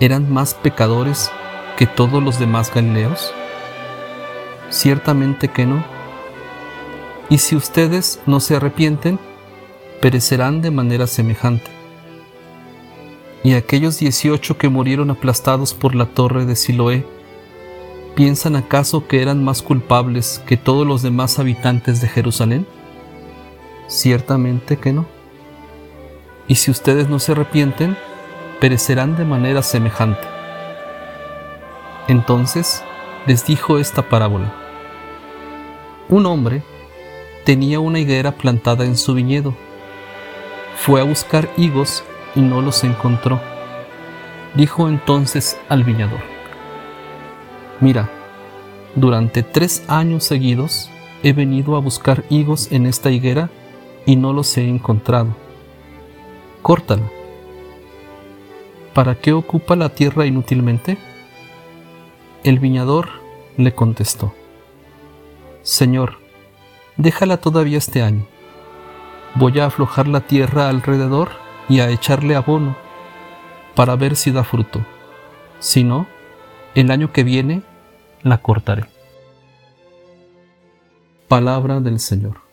eran más pecadores que todos los demás Galileos? Ciertamente que no. Y si ustedes no se arrepienten, perecerán de manera semejante. ¿Y aquellos dieciocho que murieron aplastados por la torre de Siloé, piensan acaso que eran más culpables que todos los demás habitantes de Jerusalén? Ciertamente que no. Y si ustedes no se arrepienten, perecerán de manera semejante. Entonces les dijo esta parábola. Un hombre tenía una higuera plantada en su viñedo. Fue a buscar higos y no los encontró. Dijo entonces al viñador, Mira, durante tres años seguidos he venido a buscar higos en esta higuera y no los he encontrado. Córtala ¿Para qué ocupa la tierra inútilmente? El viñador le contestó, Señor, déjala todavía este año. Voy a aflojar la tierra alrededor y a echarle abono para ver si da fruto. Si no, el año que viene la cortaré. Palabra del Señor.